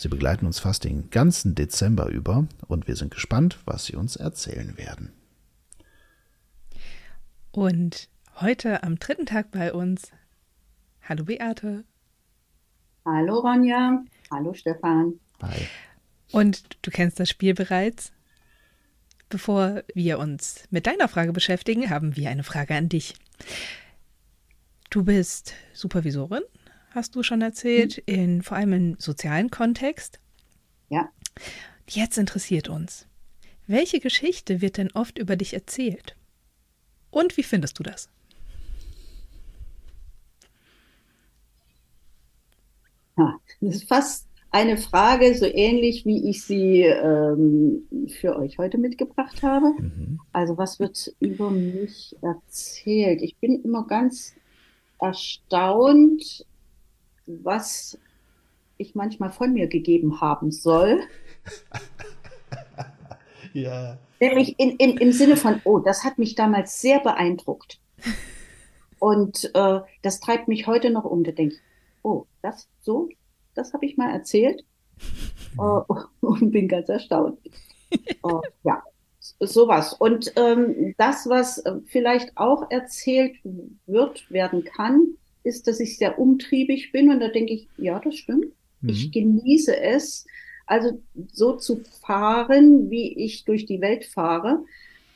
Sie begleiten uns fast den ganzen Dezember über und wir sind gespannt, was sie uns erzählen werden. Und heute am dritten Tag bei uns. Hallo Beate. Hallo Ronja. Hallo Stefan. Hi. Und du kennst das Spiel bereits. Bevor wir uns mit deiner Frage beschäftigen, haben wir eine Frage an dich. Du bist Supervisorin hast du schon erzählt, mhm. in, vor allem im sozialen Kontext. Ja. Jetzt interessiert uns, welche Geschichte wird denn oft über dich erzählt? Und wie findest du das? Das ist fast eine Frage, so ähnlich wie ich sie ähm, für euch heute mitgebracht habe. Mhm. Also was wird über mich erzählt? Ich bin immer ganz erstaunt, was ich manchmal von mir gegeben haben soll. ja. Nämlich in, in, im Sinne von, oh, das hat mich damals sehr beeindruckt. Und äh, das treibt mich heute noch um. Da denke ich, oh, das so, das habe ich mal erzählt. uh, und bin ganz erstaunt. uh, ja, sowas. Und ähm, das, was vielleicht auch erzählt wird, werden kann, ist, dass ich sehr umtriebig bin und da denke ich, ja, das stimmt. Mhm. Ich genieße es, also so zu fahren, wie ich durch die Welt fahre.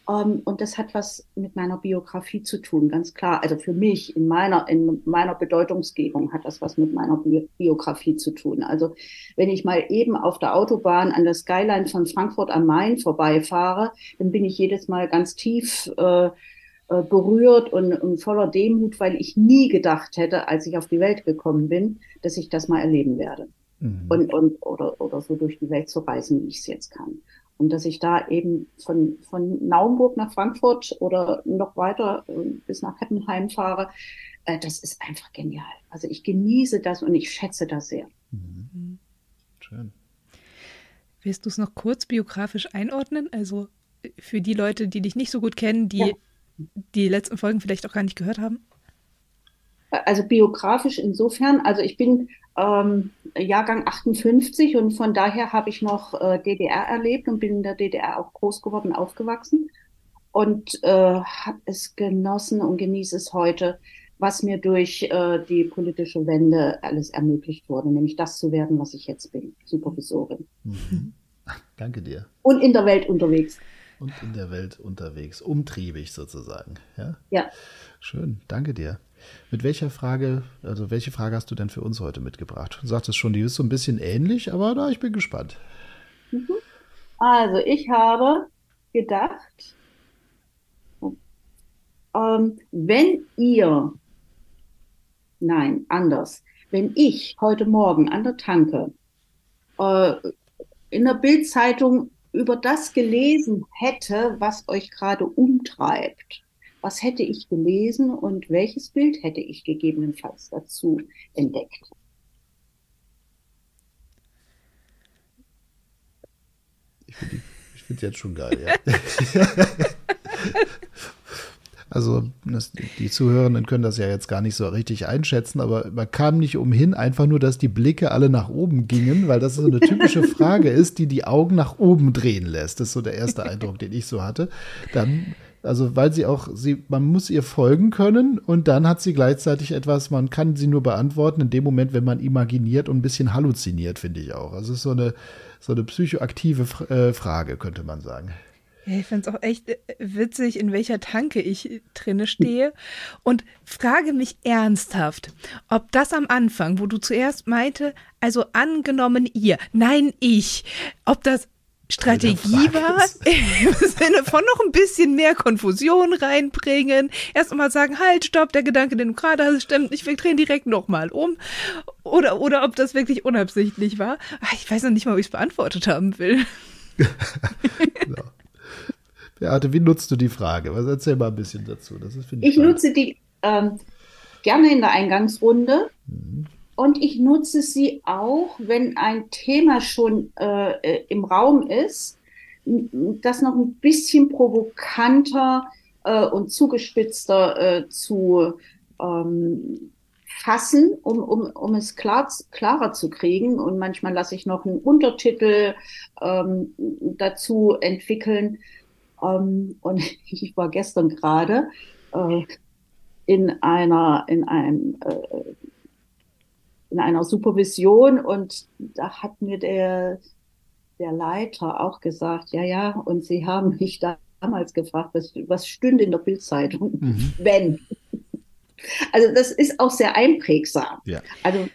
Um, ähm, und das hat was mit meiner Biografie zu tun, ganz klar. Also für mich in meiner, in meiner Bedeutungsgebung hat das was mit meiner Bi Biografie zu tun. Also wenn ich mal eben auf der Autobahn an der Skyline von Frankfurt am Main vorbeifahre, dann bin ich jedes Mal ganz tief äh, äh, berührt und, und voller Demut, weil ich nie gedacht hätte, als ich auf die Welt gekommen bin, dass ich das mal erleben werde. Mhm. Und, und, oder, oder so durch die Welt zu reisen, wie ich es jetzt kann. Und dass ich da eben von, von Naumburg nach Frankfurt oder noch weiter äh, bis nach Heppenheim fahre, äh, das ist einfach genial. Also ich genieße das und ich schätze das sehr. Mhm. Schön. Willst du es noch kurz biografisch einordnen? Also für die Leute, die dich nicht so gut kennen, die ja die letzten Folgen vielleicht auch gar nicht gehört haben? Also biografisch insofern, also ich bin ähm, Jahrgang 58 und von daher habe ich noch äh, DDR erlebt und bin in der DDR auch groß geworden, aufgewachsen und äh, habe es genossen und genieße es heute, was mir durch äh, die politische Wende alles ermöglicht wurde, nämlich das zu werden, was ich jetzt bin, Supervisorin. Mhm. Danke dir. Und in der Welt unterwegs und in der Welt unterwegs, umtriebig sozusagen. Ja? ja. Schön, danke dir. Mit welcher Frage, also welche Frage hast du denn für uns heute mitgebracht? Du sagtest schon, die ist so ein bisschen ähnlich, aber da, ich bin gespannt. Mhm. Also, ich habe gedacht, ähm, wenn ihr, nein, anders, wenn ich heute Morgen an der Tanke äh, in der Bildzeitung über das gelesen hätte, was euch gerade umtreibt, was hätte ich gelesen und welches Bild hätte ich gegebenenfalls dazu entdeckt? Ich finde es jetzt schon geil, ja. Also das, die Zuhörenden können das ja jetzt gar nicht so richtig einschätzen, aber man kam nicht umhin, einfach nur, dass die Blicke alle nach oben gingen, weil das so eine typische Frage ist, die die Augen nach oben drehen lässt. Das ist so der erste Eindruck, den ich so hatte. Dann also weil sie auch, sie, man muss ihr folgen können und dann hat sie gleichzeitig etwas, man kann sie nur beantworten in dem Moment, wenn man imaginiert und ein bisschen halluziniert, finde ich auch. Also es ist so eine, so eine psychoaktive äh, Frage, könnte man sagen. Ja, ich finde es auch echt äh, witzig, in welcher Tanke ich drinne stehe und frage mich ernsthaft, ob das am Anfang, wo du zuerst meinte, also angenommen ihr, nein ich, ob das Strategie war, im Sinne von noch ein bisschen mehr Konfusion reinbringen. Erst mal sagen, halt, stopp, der Gedanke, den du gerade hast, stimmt nicht, wir drehen direkt nochmal um. Oder, oder ob das wirklich unabsichtlich war. Ah, ich weiß noch nicht mal, ob ich es beantwortet haben will. so. Beate, wie nutzt du die Frage? Was erzähl mal ein bisschen dazu. Das ist, ich, ich nutze die ähm, gerne in der Eingangsrunde. Mhm. Und ich nutze sie auch, wenn ein Thema schon äh, äh im Raum ist, das noch ein bisschen provokanter äh, und zugespitzter äh, zu ähm, fassen, um, um, um es klar, klarer zu kriegen. Und manchmal lasse ich noch einen Untertitel ähm, dazu entwickeln. Ähm, und ich war gestern gerade äh, in einer, in einem, äh, in einer Supervision und da hat mir der, der Leiter auch gesagt, ja, ja, und Sie haben mich damals gefragt, was, was stünde in der Bildzeitung, mhm. wenn. Also das ist auch sehr einprägsam. Ja. Also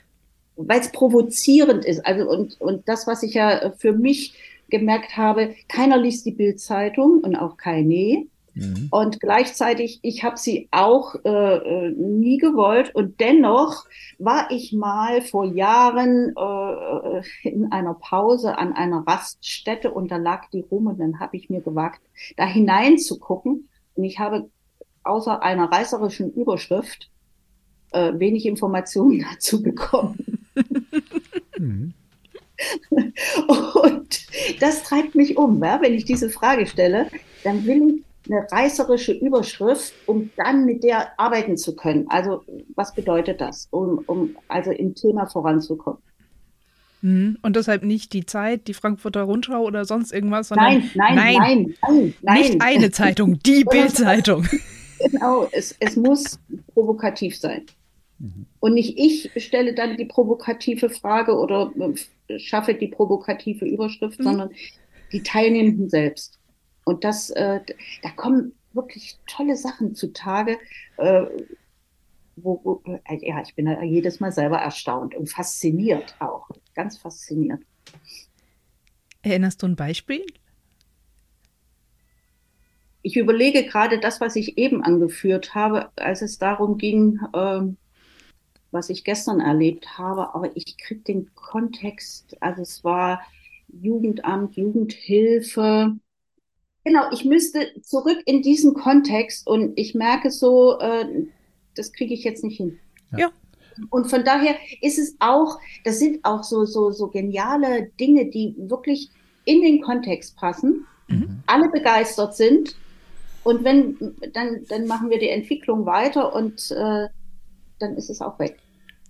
weil es provozierend ist. Also und, und das, was ich ja für mich gemerkt habe, keiner liest die Bildzeitung und auch keine. Mhm. Und gleichzeitig, ich habe sie auch äh, äh, nie gewollt. Und dennoch war ich mal vor Jahren äh, in einer Pause an einer Raststätte und da lag die rum und dann habe ich mir gewagt, da hineinzugucken. Und ich habe außer einer reißerischen Überschrift äh, wenig Informationen dazu bekommen. Mhm. Und das treibt mich um. Ja? Wenn ich diese Frage stelle, dann will ich eine reißerische Überschrift, um dann mit der arbeiten zu können. Also was bedeutet das, um, um also im Thema voranzukommen? Mhm. Und deshalb nicht die Zeit, die Frankfurter Rundschau oder sonst irgendwas, sondern nein, nein, nein, nein, nein, nein. nicht eine Zeitung, die Bildzeitung. Genau, es, es muss provokativ sein. Mhm. Und nicht ich stelle dann die provokative Frage oder äh, schaffe die provokative Überschrift, mhm. sondern die Teilnehmenden selbst. Und das, äh, da kommen wirklich tolle Sachen zutage. Äh, wo, wo, äh, ja, ich bin da jedes Mal selber erstaunt und fasziniert auch. Ganz fasziniert. Erinnerst du ein Beispiel? Ich überlege gerade das, was ich eben angeführt habe, als es darum ging, äh, was ich gestern erlebt habe, aber ich kriege den Kontext, also es war Jugendamt, Jugendhilfe, Genau, ich müsste zurück in diesen Kontext und ich merke so, äh, das kriege ich jetzt nicht hin. Ja. Und von daher ist es auch, das sind auch so, so, so geniale Dinge, die wirklich in den Kontext passen, mhm. alle begeistert sind. Und wenn, dann, dann machen wir die Entwicklung weiter und äh, dann ist es auch weg.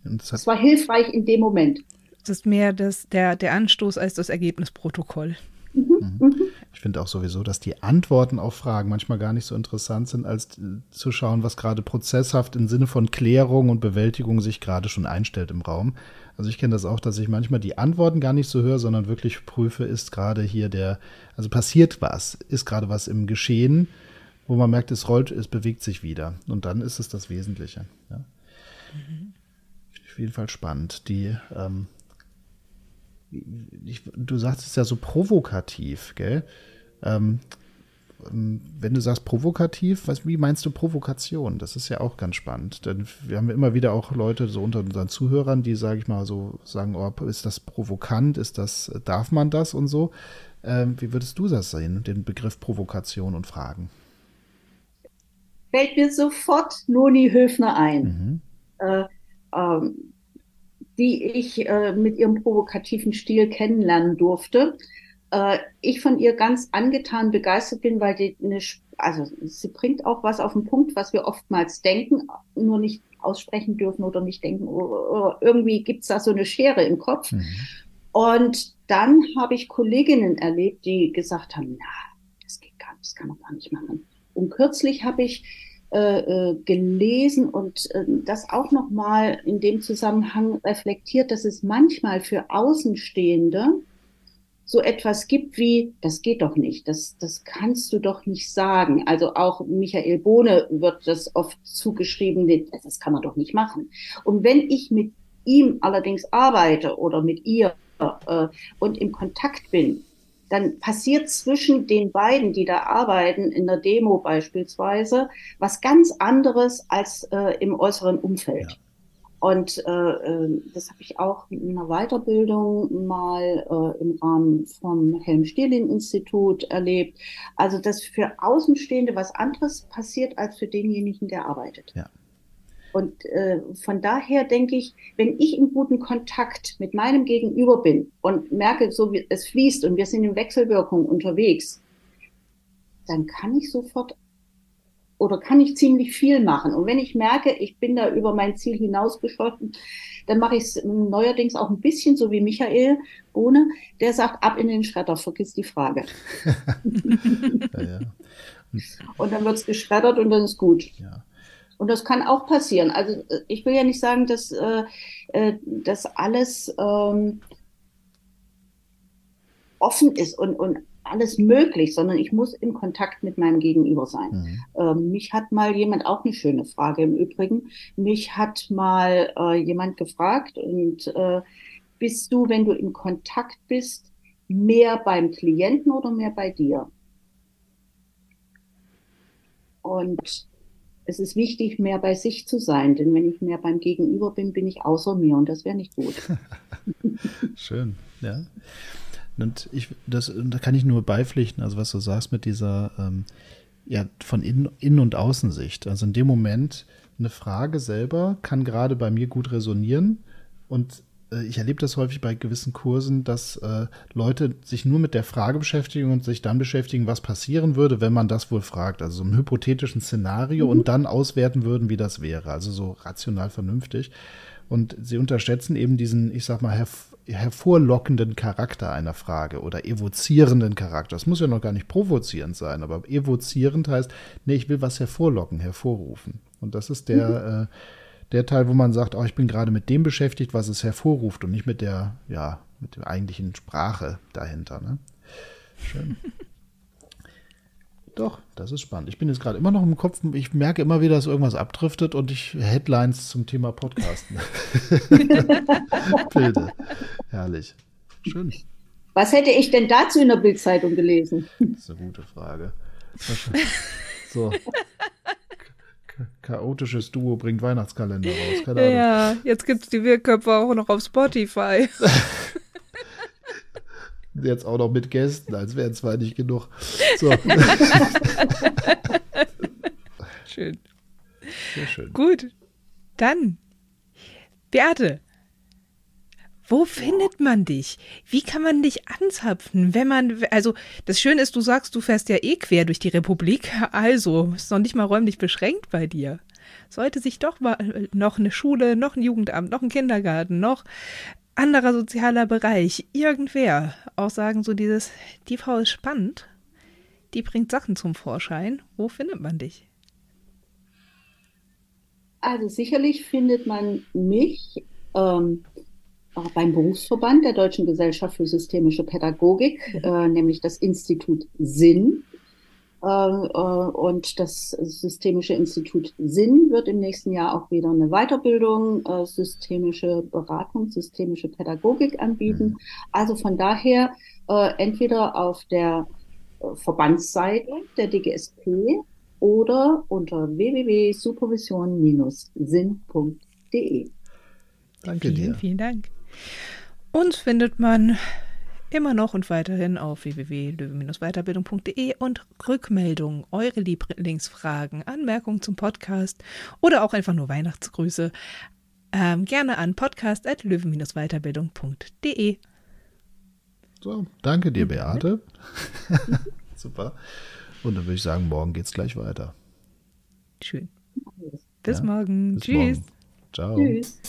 Es war hilfreich in dem Moment. Es ist mehr das, der, der Anstoß als das Ergebnisprotokoll. Mhm. Mhm. Ich finde auch sowieso, dass die Antworten auf Fragen manchmal gar nicht so interessant sind, als zu schauen, was gerade prozesshaft im Sinne von Klärung und Bewältigung sich gerade schon einstellt im Raum. Also ich kenne das auch, dass ich manchmal die Antworten gar nicht so höre, sondern wirklich prüfe, ist gerade hier der, also passiert was, ist gerade was im Geschehen, wo man merkt, es rollt, es bewegt sich wieder. Und dann ist es das Wesentliche. Ja. Mhm. Auf jeden Fall spannend. Die ähm, ich, du sagst es ja so provokativ, gell? Ähm, ähm, wenn du sagst provokativ, was, wie meinst du Provokation? Das ist ja auch ganz spannend. Denn wir haben immer wieder auch Leute so unter unseren Zuhörern, die, sage ich mal, so sagen, oh, ist das provokant, ist das, darf man das und so. Ähm, wie würdest du das sehen, den Begriff Provokation und Fragen? Fällt mir sofort Noni Höfner ein. Mhm. Äh, ähm, die ich äh, mit ihrem provokativen Stil kennenlernen durfte. Äh, ich von ihr ganz angetan begeistert bin, weil die eine, also sie bringt auch was auf den Punkt, was wir oftmals denken, nur nicht aussprechen dürfen oder nicht denken. Oder irgendwie gibt es da so eine Schere im Kopf. Mhm. Und dann habe ich Kolleginnen erlebt, die gesagt haben, na, das geht gar nicht, das kann man gar nicht machen. Und kürzlich habe ich äh, äh, gelesen und äh, das auch nochmal in dem Zusammenhang reflektiert, dass es manchmal für Außenstehende so etwas gibt wie, das geht doch nicht, das, das kannst du doch nicht sagen. Also auch Michael Bohne wird das oft zugeschrieben, das kann man doch nicht machen. Und wenn ich mit ihm allerdings arbeite oder mit ihr äh, und im Kontakt bin, dann passiert zwischen den beiden, die da arbeiten, in der Demo beispielsweise, was ganz anderes als äh, im äußeren Umfeld. Ja. Und äh, äh das habe ich auch in einer Weiterbildung mal äh, im Rahmen vom Helm-Stierlin-Institut erlebt. Also, dass für Außenstehende was anderes passiert als für denjenigen, der arbeitet. Ja. Und äh, von daher denke ich, wenn ich in guten Kontakt mit meinem Gegenüber bin und merke, so wie es fließt und wir sind in Wechselwirkung unterwegs, dann kann ich sofort oder kann ich ziemlich viel machen. Und wenn ich merke, ich bin da über mein Ziel hinausgeschossen, dann mache ich es neuerdings auch ein bisschen so wie Michael Bohne, der sagt, ab in den Schredder, vergiss die Frage. ja, ja. Und dann wird es geschreddert und dann ist gut. Ja. Und das kann auch passieren. Also äh, ich will ja nicht sagen, dass äh, äh, das alles ähm, offen ist und, und alles möglich, sondern ich muss in Kontakt mit meinem Gegenüber sein. Mhm. Ähm, mich hat mal jemand, auch eine schöne Frage im Übrigen, mich hat mal äh, jemand gefragt und äh, bist du, wenn du in Kontakt bist, mehr beim Klienten oder mehr bei dir? Und es ist wichtig, mehr bei sich zu sein, denn wenn ich mehr beim Gegenüber bin, bin ich außer mir und das wäre nicht gut. Schön, ja. Und ich, das, da kann ich nur beipflichten, also was du sagst mit dieser, ähm, ja, von Innen-, Innen und Außensicht. Also in dem Moment, eine Frage selber kann gerade bei mir gut resonieren und ich erlebe das häufig bei gewissen Kursen, dass äh, Leute sich nur mit der Frage beschäftigen und sich dann beschäftigen, was passieren würde, wenn man das wohl fragt. Also so einem hypothetischen Szenario mhm. und dann auswerten würden, wie das wäre. Also so rational vernünftig. Und sie unterschätzen eben diesen, ich sag mal, herv hervorlockenden Charakter einer Frage oder evozierenden Charakter. Das muss ja noch gar nicht provozierend sein, aber evozierend heißt, nee, ich will was hervorlocken, hervorrufen. Und das ist der, mhm. äh, der Teil, wo man sagt, oh, ich bin gerade mit dem beschäftigt, was es hervorruft und nicht mit der, ja, mit der eigentlichen Sprache dahinter. Ne? Schön. Doch, das ist spannend. Ich bin jetzt gerade immer noch im Kopf, ich merke immer wieder, dass irgendwas abdriftet und ich Headlines zum Thema Podcasten. Bilde. Herrlich. Schön. Was hätte ich denn dazu in der Bildzeitung gelesen? Das ist eine gute Frage. So chaotisches Duo bringt Weihnachtskalender raus. Keine Ahnung. Ja, jetzt gibt es die Wirrköpfe auch noch auf Spotify. Jetzt auch noch mit Gästen, als wären zwar nicht genug. So. schön. Sehr schön. Gut. Dann, Beate, wo findet man dich? Wie kann man dich anzapfen, wenn man, also das Schöne ist, du sagst, du fährst ja eh quer durch die Republik, also ist noch nicht mal räumlich beschränkt bei dir. Sollte sich doch mal äh, noch eine Schule, noch ein Jugendamt, noch ein Kindergarten, noch anderer sozialer Bereich, irgendwer auch sagen, so dieses, die Frau ist spannend, die bringt Sachen zum Vorschein. Wo findet man dich? Also sicherlich findet man mich ähm, beim Berufsverband der Deutschen Gesellschaft für systemische Pädagogik, mhm. äh, nämlich das Institut Sinn. Äh, äh, und das Systemische Institut Sinn wird im nächsten Jahr auch wieder eine Weiterbildung, äh, systemische Beratung, systemische Pädagogik anbieten. Mhm. Also von daher äh, entweder auf der äh, Verbandsseite der DGSP oder unter www.supervision-sinn.de. Danke dir. Vielen, vielen Dank. Uns findet man immer noch und weiterhin auf www.löwe-weiterbildung.de und Rückmeldungen, eure Lieblingsfragen, Anmerkungen zum Podcast oder auch einfach nur Weihnachtsgrüße ähm, gerne an podcast.löwe-weiterbildung.de. So, danke dir, Beate. Super. Und dann würde ich sagen, morgen geht es gleich weiter. Schön. Bis ja, morgen. Bis Tschüss. Morgen. Ciao. Tschüss.